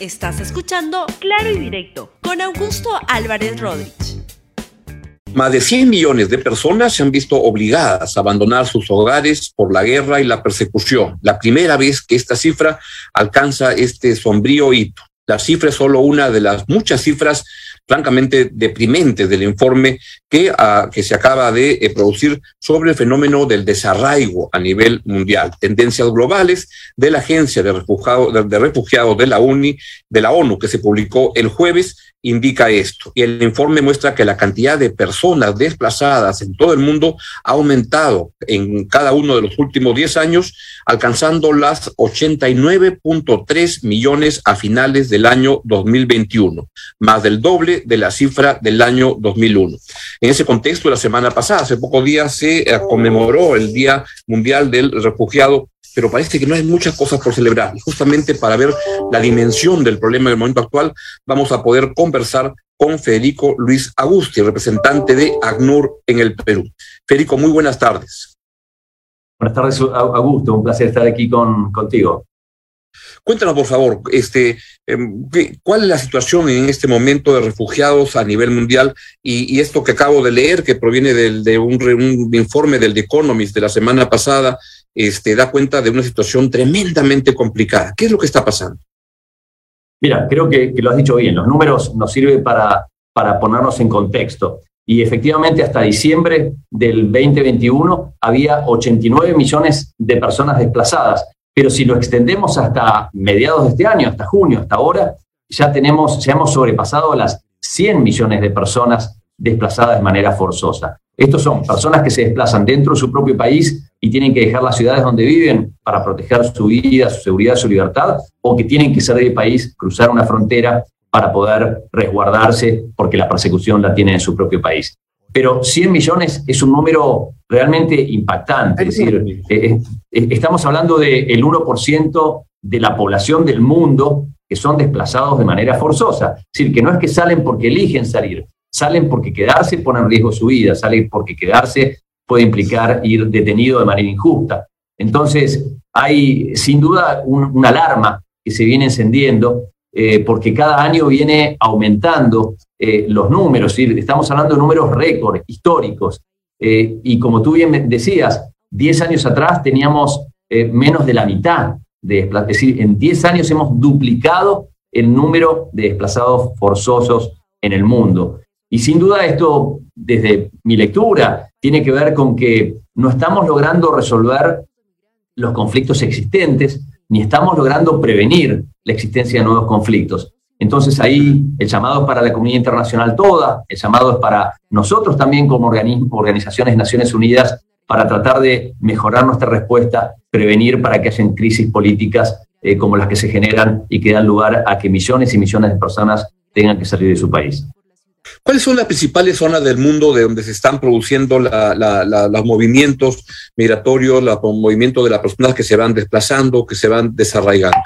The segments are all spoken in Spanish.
Estás escuchando Claro y Directo con Augusto Álvarez Rodríguez. Más de 100 millones de personas se han visto obligadas a abandonar sus hogares por la guerra y la persecución. La primera vez que esta cifra alcanza este sombrío hito. La cifra es solo una de las muchas cifras francamente deprimentes del informe que, ah, que se acaba de eh, producir sobre el fenómeno del desarraigo a nivel mundial. Tendencias globales de la Agencia de Refugiados de, de, de la UNI, de la ONU, que se publicó el jueves indica esto. Y el informe muestra que la cantidad de personas desplazadas en todo el mundo ha aumentado en cada uno de los últimos 10 años, alcanzando las 89.3 millones a finales del año 2021, más del doble de la cifra del año 2001. En ese contexto, la semana pasada, hace pocos días, se eh, conmemoró el Día Mundial del Refugiado pero parece que no hay muchas cosas por celebrar. Y justamente para ver la dimensión del problema del momento actual, vamos a poder conversar con Federico Luis Agusti, representante de ACNUR en el Perú. Federico, muy buenas tardes. Buenas tardes, Augusto. Un placer estar aquí con, contigo. Cuéntanos, por favor, este, cuál es la situación en este momento de refugiados a nivel mundial y, y esto que acabo de leer, que proviene del, de un, un, informe del The Economist de la semana pasada, este, da cuenta de una situación tremendamente complicada. ¿Qué es lo que está pasando? Mira, creo que, que lo has dicho bien. Los números nos sirven para, para ponernos en contexto. Y efectivamente, hasta diciembre del 2021 había 89 millones de personas desplazadas. Pero si lo extendemos hasta mediados de este año, hasta junio, hasta ahora, ya, tenemos, ya hemos sobrepasado las 100 millones de personas desplazadas de manera forzosa. Estos son personas que se desplazan dentro de su propio país y tienen que dejar las ciudades donde viven para proteger su vida, su seguridad, su libertad, o que tienen que salir del país, cruzar una frontera para poder resguardarse porque la persecución la tienen en su propio país. Pero 100 millones es un número realmente impactante. Es decir, eh, eh, estamos hablando del 1% de la población del mundo que son desplazados de manera forzosa. Es decir, que no es que salen porque eligen salir, salen porque quedarse pone en riesgo su vida, salen porque quedarse puede implicar ir detenido de manera injusta. Entonces, hay sin duda un, una alarma que se viene encendiendo eh, porque cada año viene aumentando eh, los números, estamos hablando de números récord, históricos, eh, y como tú bien decías, 10 años atrás teníamos eh, menos de la mitad de desplazados, es decir, en 10 años hemos duplicado el número de desplazados forzosos en el mundo. Y sin duda esto, desde mi lectura, tiene que ver con que no estamos logrando resolver los conflictos existentes, ni estamos logrando prevenir la existencia de nuevos conflictos. Entonces ahí el llamado es para la comunidad internacional toda, el llamado es para nosotros también como organizaciones de Naciones Unidas para tratar de mejorar nuestra respuesta, prevenir para que haya crisis políticas eh, como las que se generan y que dan lugar a que millones y millones de personas tengan que salir de su país. ¿Cuáles son las principales zonas del mundo de donde se están produciendo los movimientos migratorios, los movimientos de las personas que se van desplazando, que se van desarraigando?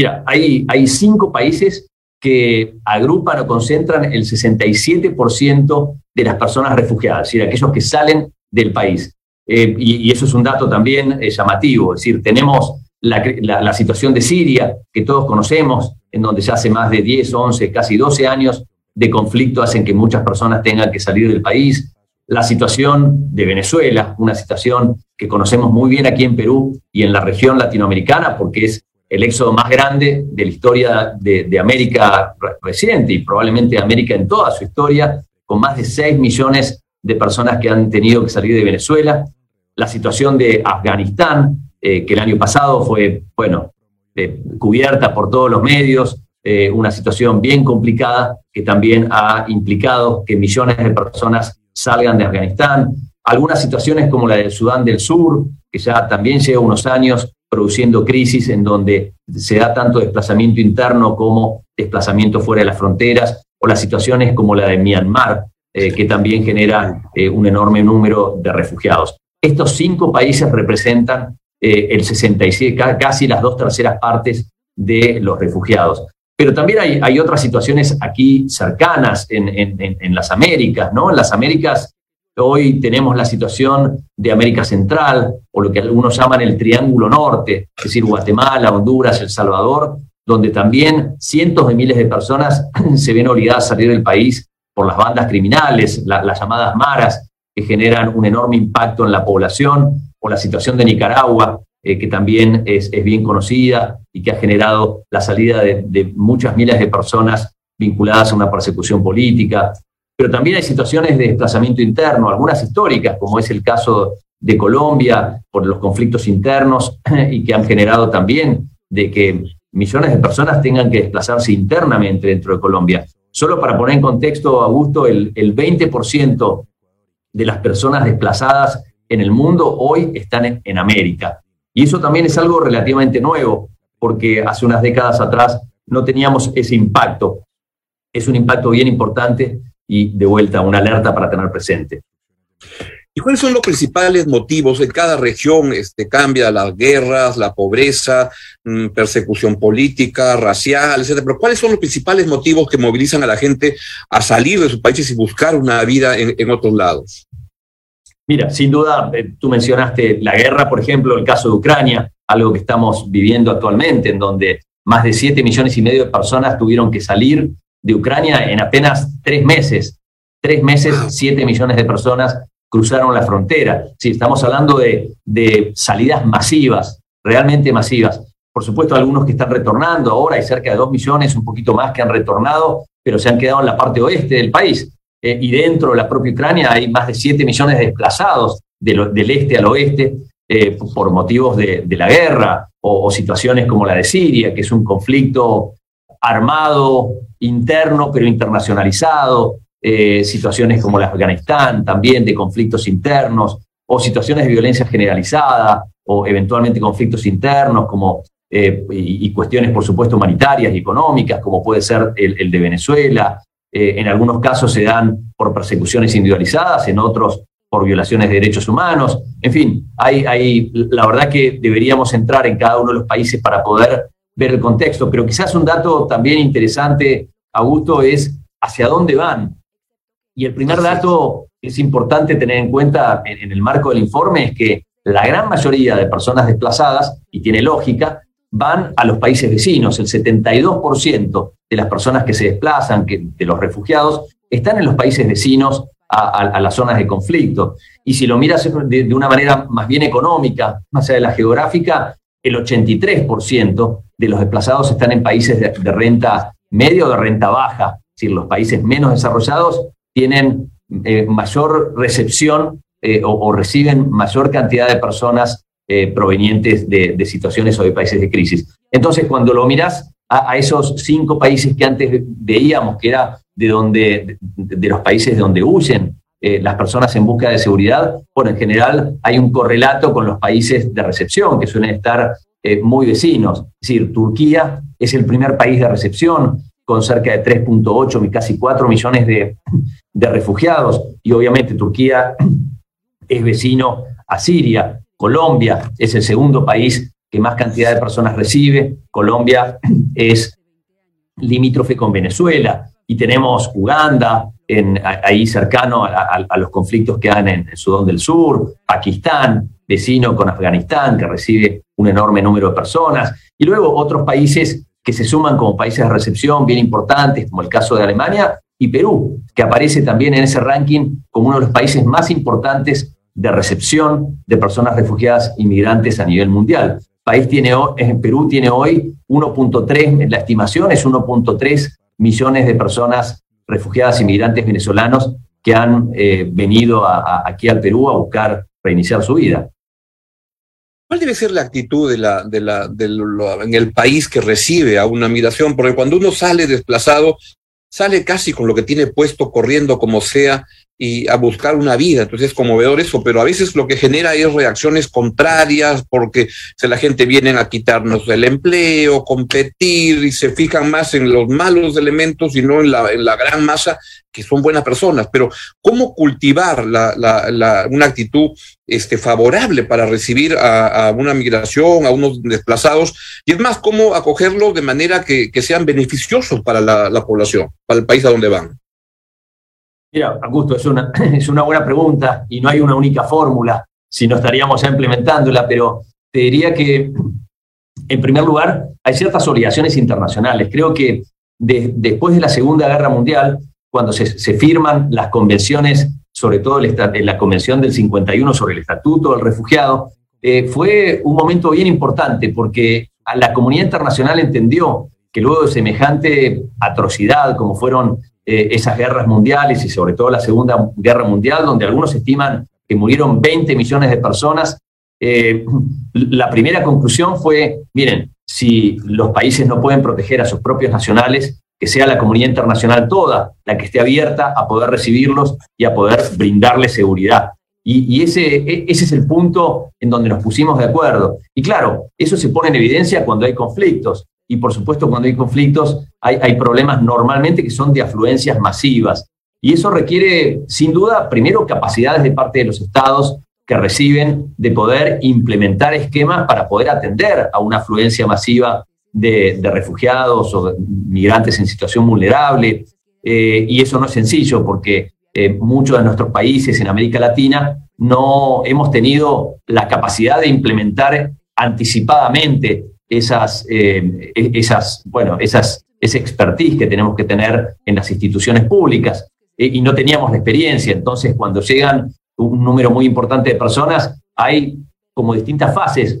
Mira, hay, cinco países que agrupan o concentran el 67% de las personas refugiadas, es decir, aquellos que salen del país. Eh, y, eso es un dato también eh, llamativo, es decir, tenemos la, la, la, situación de Siria, que todos conocemos, en donde ya hace más de 10, 11, casi 12 años de conflicto hacen que muchas personas tengan que salir del país. La situación de Venezuela, una situación que conocemos muy bien aquí en Perú y en la región latinoamericana, porque es el éxodo más grande de la historia de, América reciente y probablemente de América en toda su historia, con más de 6 millones de personas que han tenido que salir de Venezuela. La situación de Afganistán, eh, que el año pasado fue, bueno, eh, cubierta por todos los medios, eh, una situación bien complicada que también ha implicado que millones de personas salgan de Afganistán. Algunas situaciones como la del Sudán del Sur, que ya también lleva unos años produciendo crisis en donde se da tanto desplazamiento interno como desplazamiento fuera de las fronteras, o las situaciones como la de Myanmar, eh, que también genera eh, un enorme número de refugiados. Estos cinco países representan eh, el 67, casi las dos terceras partes de los refugiados. Pero también hay, hay otras situaciones aquí cercanas en, en, en, las Américas, ¿no? En las Américas hoy tenemos la situación de América Central, o lo que algunos llaman el Triángulo Norte, es decir, Guatemala, Honduras, El Salvador, donde también cientos de miles de personas se ven obligadas a salir del país por las bandas criminales, las llamadas maras, que generan un enorme impacto en la población, o la situación de Nicaragua, eh, que también es, bien conocida y que ha generado la salida de, muchas miles de personas vinculadas a una persecución política. Pero también hay situaciones de desplazamiento interno, algunas históricas, como es el caso de Colombia por los conflictos internos y que han generado también de que millones de personas tengan que desplazarse internamente dentro de Colombia. Solo para poner en contexto, Augusto, el, el 20% de las personas desplazadas en el mundo hoy están en América. Y eso también es algo relativamente nuevo, porque hace unas décadas atrás no teníamos ese impacto. Es un impacto bien importante y de vuelta una alerta para tener presente. ¿Y cuáles son los principales motivos? En cada región este, cambia las guerras, la pobreza, mm, persecución política, racial, etc. Pero ¿cuáles son los principales motivos que movilizan a la gente a salir de sus países y buscar una vida en otros lados? Mira, sin duda, eh, tú mencionaste la guerra, por ejemplo, el caso de Ucrania, algo que estamos viviendo actualmente, en donde más de 7 millones y medio de personas tuvieron que salir de Ucrania en apenas tres meses. Tres meses, 7 millones de personas cruzaron la frontera. Sí, estamos hablando de, de salidas masivas, realmente masivas. Por supuesto, algunos que están retornando ahora, hay cerca de 2 millones, un poquito más que han retornado, pero se han quedado en la parte oeste del país. Eh, y dentro de la propia Ucrania hay más de 7 millones de desplazados del este al oeste eh, por motivos de, la guerra o, situaciones como la de Siria, que es un conflicto armado, interno, pero internacionalizado, eh, situaciones como de Afganistán también, de conflictos internos, o situaciones de violencia generalizada, o eventualmente conflictos internos, como, y, cuestiones, por supuesto, humanitarias y económicas, como puede ser el de Venezuela, eh, en algunos casos se dan por persecuciones individualizadas, en otros por violaciones de derechos humanos. En fin, hay, hay, la verdad que deberíamos entrar en cada uno de los países para poder ver el contexto, pero quizás un dato también interesante, Augusto, es hacia dónde van. Y el primer dato que es importante tener en cuenta en el marco del informe es que la gran mayoría de personas desplazadas, y tiene lógica, van a los países vecinos. El 72% de las personas que se desplazan, que, de los refugiados, están en los países vecinos a, las zonas de conflicto. Y si lo miras de, una manera más bien económica, más allá de la geográfica, el 83% de los desplazados están en países de, renta media o de renta baja. Es decir, los países menos desarrollados tienen eh, mayor recepción eh, o, reciben mayor cantidad de personas eh, provenientes de, situaciones o de países de crisis. Entonces, cuando lo miras a, esos cinco países que antes veíamos que era de, donde, de, los países de donde huyen las personas en busca de seguridad, bueno, en general hay un correlato con los países de recepción, que suelen estar eh, muy vecinos. Es decir, Turquía es el primer país de recepción, con cerca de 3.8, casi 4 millones de, de refugiados, y obviamente Turquía es vecino a Siria. Colombia es el segundo país que más cantidad de personas recibe. Colombia es limítrofe con Venezuela y tenemos Uganda en, ahí cercano a, los conflictos que hay en, Sudán del Sur, Pakistán, vecino con Afganistán, que recibe un enorme número de personas, y luego otros países que se suman como países de recepción bien importantes, como el caso de Alemania y Perú, que aparece también en ese ranking como uno de los países más importantes de recepción de personas refugiadas inmigrantes a nivel mundial. país tiene, en Perú tiene hoy 1.3, la estimación es 1.3 millones de personas refugiadas inmigrantes venezolanos que han eh, venido aquí al Perú a buscar reiniciar su vida. ¿Cuál debe ser la actitud de la, de la, en el país que recibe a una migración? Porque cuando uno sale desplazado, sale casi con lo que tiene puesto, corriendo como sea, y a buscar una vida. Entonces es conmovedor eso, pero a veces lo que genera es reacciones contrarias porque se la gente viene a quitarnos el empleo, competir y se fijan más en los malos elementos y no en la, en la gran masa que son buenas personas. Pero ¿cómo cultivar la, la, una actitud este, favorable para recibir a, una migración, a unos desplazados? Y es más, ¿cómo acogerlos de manera que, que sean beneficiosos para la población, para el país a donde van? Mira, Augusto, es una, es una buena pregunta y no hay una única fórmula, si no estaríamos ya implementándola, pero te diría que En primer lugar, hay ciertas obligaciones internacionales. Creo que después de la Segunda Guerra Mundial, cuando se, firman las convenciones, sobre todo la Convención del 51 sobre el Estatuto del Refugiado, eh, fue un momento bien importante porque la comunidad internacional entendió que luego de semejante atrocidad como fueron eh, esas guerras mundiales y sobre todo la Segunda Guerra Mundial, donde algunos estiman que murieron 20 millones de personas, eh, la primera conclusión fue, miren, si los países no pueden proteger a sus propios nacionales, que sea la comunidad internacional toda la que esté abierta a poder recibirlos y a poder brindarles seguridad. Y, ese, e, ese es el punto en donde nos pusimos de acuerdo. Y claro, eso se pone en evidencia cuando hay conflictos. Y por supuesto, cuando hay conflictos, hay, hay problemas normalmente que son de afluencias masivas. Y eso requiere, sin duda, primero capacidades de parte de los estados que reciben de poder implementar esquemas para poder atender a una afluencia masiva de, refugiados o migrantes en situación vulnerable. Eh, y eso no es sencillo porque eh, muchos de nuestros países en América Latina no hemos tenido la capacidad de implementar anticipadamente esas, eh, e, esas, bueno, esas, ese expertise que tenemos que tener en las instituciones públicas y no teníamos la experiencia. Entonces, cuando llegan un número muy importante de personas, hay como distintas fases.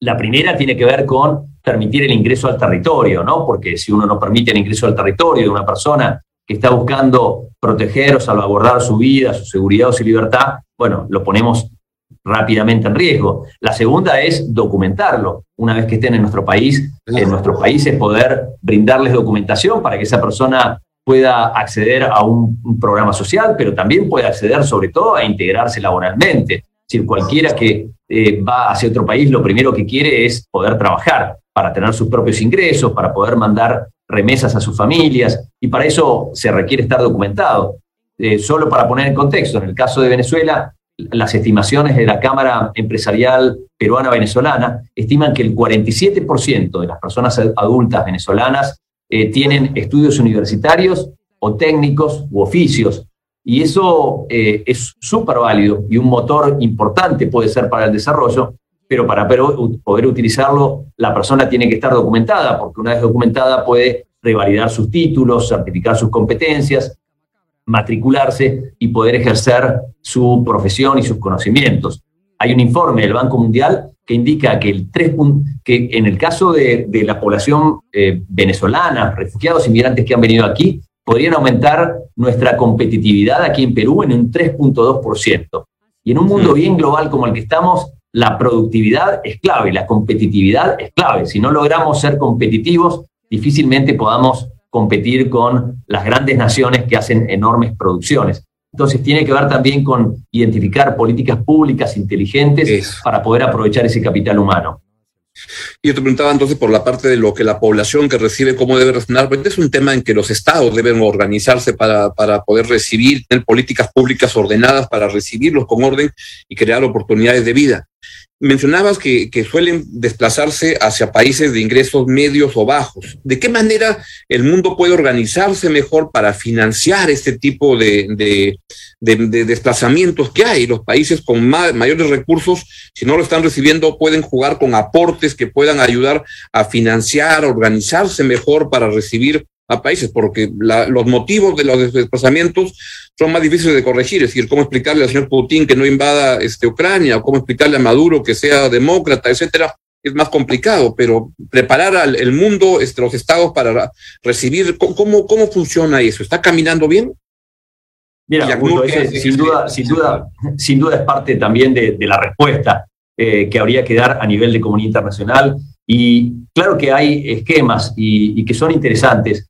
La primera tiene que ver con permitir el ingreso al territorio, ¿no? Porque si uno no permite el ingreso al territorio de una persona que está buscando proteger o salvaguardar su vida, su seguridad o su libertad, bueno, lo ponemos rápidamente en riesgo. La segunda es documentarlo. Una vez que estén en nuestro país, en nuestros países poder brindarles documentación para que esa persona pueda acceder a un, programa social, pero también pueda acceder sobre todo a integrarse laboralmente. Es decir, cualquiera que eh, va hacia otro país lo primero que quiere es poder trabajar para tener sus propios ingresos, para poder mandar remesas a sus familias, y para eso se requiere estar documentado. Eh, solo para poner en contexto, en el caso de Venezuela, las estimaciones de la Cámara Empresarial Peruana-Venezolana estiman que el 47% de las personas adultas venezolanas eh, tienen estudios universitarios o técnicos u oficios. Y eso eh, es súper válido y un motor importante puede ser para el desarrollo, pero para poder utilizarlo la persona tiene que estar documentada, porque una vez documentada puede revalidar sus títulos, certificar sus competencias, matricularse y poder ejercer su profesión y sus conocimientos. Hay un informe del Banco Mundial que indica que, el 3, que en el caso de, la población eh, venezolana, refugiados, inmigrantes que han venido aquí, podrían aumentar nuestra competitividad aquí en Perú en un 3.2%. Y en un mundo bien global como el que estamos, la productividad es clave, la competitividad es clave. Si no logramos ser competitivos, difícilmente podamos competir con las grandes naciones que hacen enormes producciones. Entonces tiene que ver también con identificar políticas públicas inteligentes para poder aprovechar ese capital humano. Y yo te preguntaba entonces por la parte de lo que la población que recibe, cómo debe reaccionar, porque es un tema en que los estados deben organizarse para, para poder recibir, tener políticas públicas ordenadas para recibirlos con orden y crear oportunidades de vida. Mencionabas que, suelen desplazarse hacia países de ingresos medios o bajos. ¿De qué manera el mundo puede organizarse mejor para financiar este tipo de, desplazamientos que hay? Los países con mayores recursos, si no lo están recibiendo, pueden jugar con aportes que puedan ayudar a financiar, organizarse mejor para recibir a países, porque los motivos de los desplazamientos son más difíciles de corregir. Es decir, cómo explicarle al señor Putin que no invada este, Ucrania, o cómo explicarle a Maduro que sea demócrata, etcétera, es más complicado, pero preparar al mundo, este, los estados para recibir, ¿cómo, ¿cómo funciona eso? ¿Está caminando bien? Mira, sin, duda, sin, duda, sin duda es parte también de, la respuesta eh, que habría que dar a nivel de comunidad internacional. Y claro que hay esquemas y que son interesantes.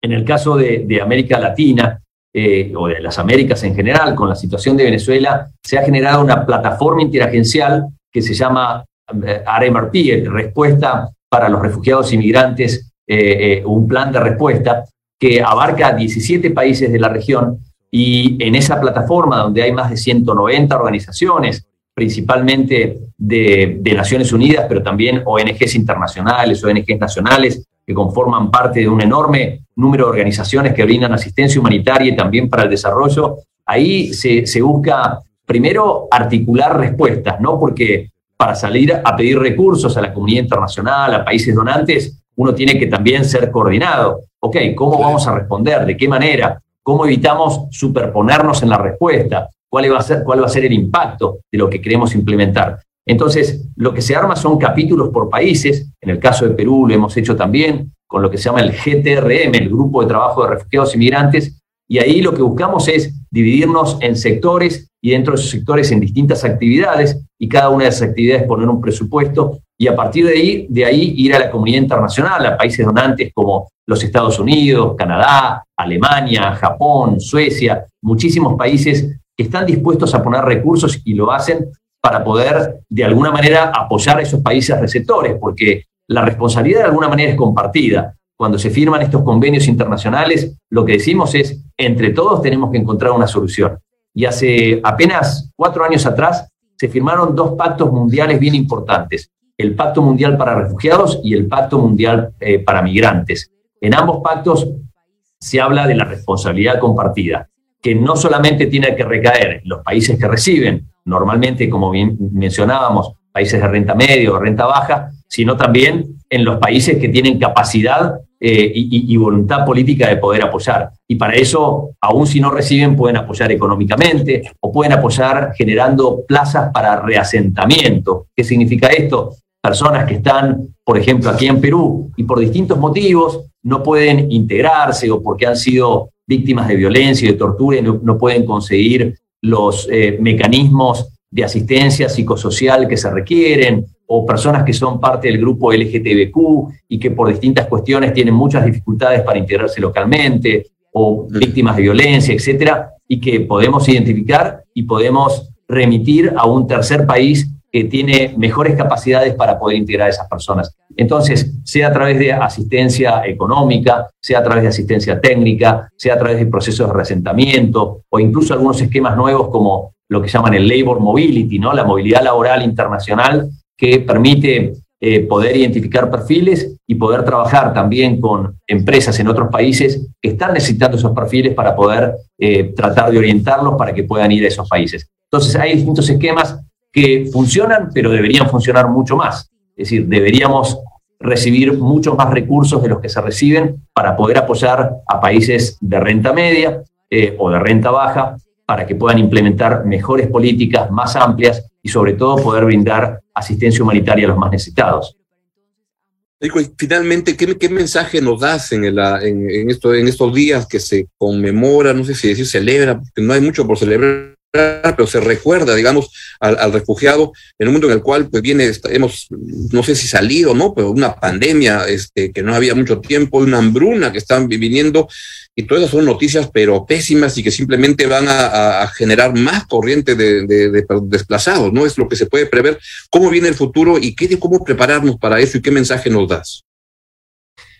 En el caso de, América Latina, eh, o de las Américas en general, con la situación de Venezuela, se ha generado una plataforma interagencial que se llama eh, RMRP, Respuesta para los Refugiados Inmigrantes, eh, un plan de respuesta que abarca 17 países de la región y en esa plataforma donde hay más de 190 organizaciones, principalmente de, de Naciones Unidas, pero también ONGs internacionales, ONGs nacionales, que conforman parte de un enorme número de organizaciones que brindan asistencia humanitaria y también para el desarrollo, ahí se, busca primero articular respuestas, ¿no? Porque para salir a pedir recursos a la comunidad internacional, a países donantes, uno tiene que también ser coordinado. Ok, ¿cómo vamos a responder? ¿De qué manera? ¿Cómo evitamos superponernos en la respuesta? ¿Cuál va a ser, cuál va a ser el impacto de lo que queremos implementar? Entonces, lo que se arma son capítulos por países. En el caso de Perú lo hemos hecho también con lo que se llama el GTRM, el Grupo de Trabajo de Refugiados y Migrantes. Y ahí lo que buscamos es dividirnos en sectores y dentro de esos sectores en distintas actividades y cada una de esas actividades poner un presupuesto y a partir de ahí, ir a la comunidad internacional, a países donantes como los Estados Unidos, Canadá, Alemania, Japón, Suecia, muchísimos países que están dispuestos a poner recursos y lo hacen para poder de alguna manera apoyar a esos países receptores, porque la responsabilidad de alguna manera es compartida. Cuando se firman estos convenios internacionales, lo que decimos es, entre todos tenemos que encontrar una solución. Y hace apenas cuatro años atrás se firmaron dos pactos mundiales bien importantes, el Pacto Mundial para Refugiados y el Pacto Mundial eh, para Migrantes. En ambos pactos se habla de la responsabilidad compartida, que no solamente tiene que recaer en los países que reciben, normalmente, como mencionábamos, países de renta media o renta baja, sino también en los países que tienen capacidad eh, y, voluntad política de poder apoyar. Y para eso, aún si no reciben, pueden apoyar económicamente o pueden apoyar generando plazas para reasentamiento. ¿Qué significa esto? Personas que están, por ejemplo, aquí en Perú y por distintos motivos no pueden integrarse o porque han sido víctimas de violencia y de tortura y no, pueden conseguir los eh, mecanismos de asistencia psicosocial que se requieren o personas que son parte del grupo LGTBQ y que por distintas cuestiones tienen muchas dificultades para integrarse localmente, o víctimas de violencia, etcétera, y que podemos identificar y podemos remitir a un tercer país que tiene mejores capacidades para poder integrar a esas personas. Entonces, sea a través de asistencia económica, sea a través de asistencia técnica, sea a través de procesos de resentamiento o incluso algunos esquemas nuevos como lo que llaman el labor mobility, ¿no? la movilidad laboral internacional, que permite eh, poder identificar perfiles y poder trabajar también con empresas en otros países que están necesitando esos perfiles para poder eh, tratar de orientarlos para que puedan ir a esos países. Entonces hay distintos esquemas que funcionan, pero deberían funcionar mucho más. Es decir, deberíamos recibir muchos más recursos de los que se reciben para poder apoyar a países de renta media eh, o de renta baja para que puedan implementar mejores políticas más amplias y sobre todo poder brindar asistencia humanitaria a los más necesitados. Finalmente, ¿qué, mensaje nos das en, en, esto, en estos días que se conmemora, no sé si decir celebra, porque no hay mucho por celebrar, pero se recuerda, digamos, al, refugiado en un mundo en el cual pues viene, hemos, no sé si salido, ¿no? Pero una pandemia este, que no había mucho tiempo, una hambruna que están viniendo, y todas son noticias, pero pésimas y que simplemente van a, generar más corriente de, desplazados, ¿no? Es lo que se puede prever. ¿Cómo viene el futuro y qué, cómo prepararnos para eso y qué mensaje nos das?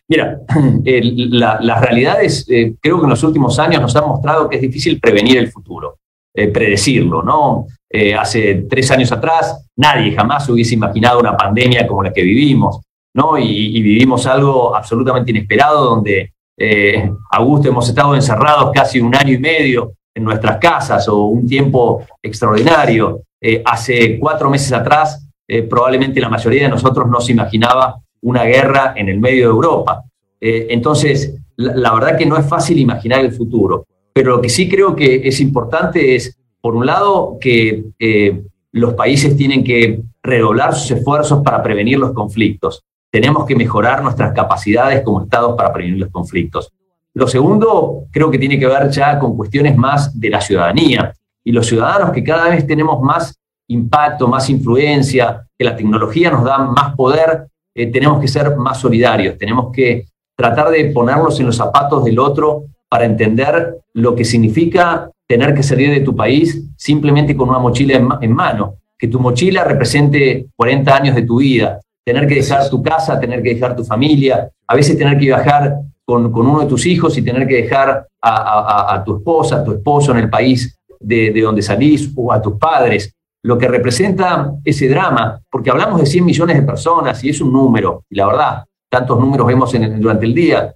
Mira, las realidades eh, creo que en los últimos años nos han mostrado que es difícil prevenir el futuro. Eh, predecirlo, ¿no? Eh, hace tres años atrás nadie jamás hubiese imaginado una pandemia como la que vivimos, ¿no? Y, vivimos algo absolutamente inesperado donde, eh, Augusto, hemos estado encerrados casi un año y medio en nuestras casas o un tiempo extraordinario. hace cuatro meses atrás probablemente la mayoría de nosotros no se imaginaba una guerra en el medio de Europa. entonces, la verdad que no es fácil imaginar el futuro. Pero lo que sí creo que es importante es, por un lado, que eh, los países tienen que redoblar sus esfuerzos para prevenir los conflictos. Tenemos que mejorar nuestras capacidades como estados para prevenir los conflictos. Lo segundo, creo que tiene que ver ya con cuestiones más de la ciudadanía. Y los ciudadanos que cada vez tenemos más impacto, más influencia, que la tecnología nos da más poder, eh, tenemos que ser más solidarios, tenemos que tratar de ponerlos en los zapatos del otro para entender lo que significa tener que salir de tu país simplemente con una mochila en, mano, que tu mochila represente 40 años de tu vida, tener que dejar tu casa, tener que dejar tu familia, a veces tener que viajar con, uno de tus hijos y tener que dejar a, tu esposa, a tu esposo en el país de, donde salís o a tus padres, lo que representa ese drama, porque hablamos de 100 millones de personas y es un número, y la verdad, tantos números vemos durante el día,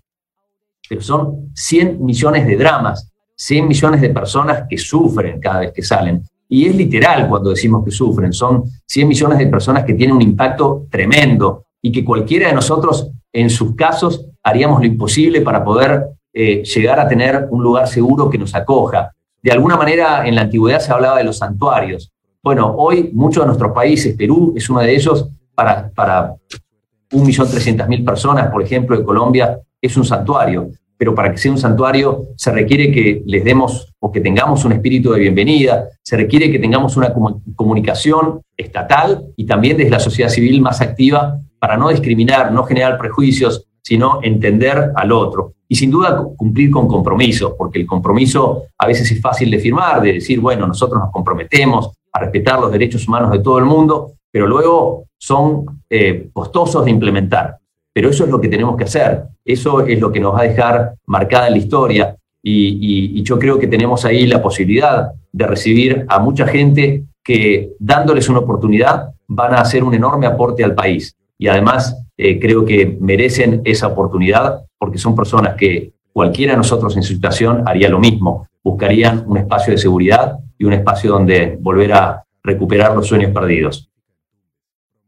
pero son 100 millones de dramas, 100 millones de personas que sufren cada vez que salen. Y es literal cuando decimos que sufren. Son 100 millones de personas que tienen un impacto tremendo y que cualquiera de nosotros, en sus casos, haríamos lo imposible para poder eh, llegar a tener un lugar seguro que nos acoja. De alguna manera, en la antigüedad se hablaba de los santuarios. Bueno, hoy muchos de nuestros países, Perú es uno de ellos, para, para 1.300.000 personas, por ejemplo, de Colombia, es un santuario. Pero para que sea un santuario se requiere que les demos o que tengamos un espíritu de bienvenida, se requiere que tengamos una comunicación estatal y también desde la sociedad civil más activa para no discriminar, no generar prejuicios, sino entender al otro. Y sin duda cumplir con compromisos, porque el compromiso a veces es fácil de firmar, de decir, bueno, nosotros nos comprometemos a respetar los derechos humanos de todo el mundo, pero luego son eh, costosos de implementar. Pero eso es lo que tenemos que hacer, eso es lo que nos va a dejar marcada en la historia y, yo creo que tenemos ahí la posibilidad de recibir a mucha gente que dándoles una oportunidad van a hacer un enorme aporte al país. Y además eh, creo que merecen esa oportunidad porque son personas que cualquiera de nosotros en su situación haría lo mismo, buscarían un espacio de seguridad y un espacio donde volver a recuperar los sueños perdidos.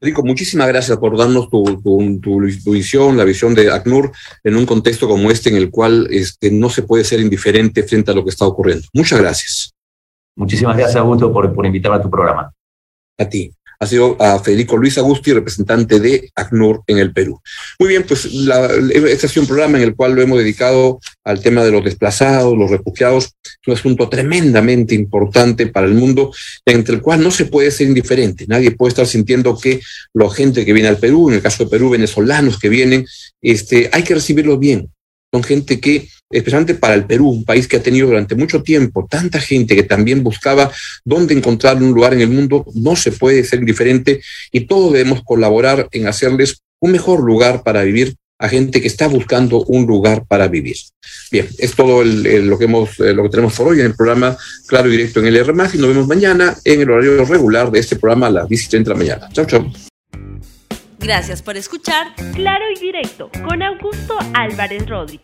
Rico, muchísimas gracias por darnos tu, visión, la visión de ACNUR en un contexto como este en el cual este, no se puede ser indiferente frente a lo que está ocurriendo. Muchas gracias. Muchísimas gracias, Augusto, por, por invitarme a tu programa. A ti ha sido a Federico Luis Agusti, representante de ACNUR en el Perú. Muy bien, pues este ha sido un programa en el cual lo hemos dedicado al tema de los desplazados, los refugiados, es un asunto tremendamente importante para el mundo, entre el cual no se puede ser indiferente. Nadie puede estar sintiendo que la gente que viene al Perú, en el caso de Perú, venezolanos que vienen, este, hay que recibirlos bien. Son gente que especialmente para el Perú, un país que ha tenido durante mucho tiempo tanta gente que también buscaba dónde encontrar un lugar en el mundo, no se puede ser diferente y todos debemos colaborar en hacerles un mejor lugar para vivir a gente que está buscando un lugar para vivir. Bien, es todo lo, que hemos, lo que tenemos por hoy en el programa Claro y Directo en el R+, y nos vemos mañana en el horario regular de este programa a las 10 y 30 de la mañana. Chao, chao. Gracias por escuchar Claro y Directo con Augusto Álvarez Rodríguez.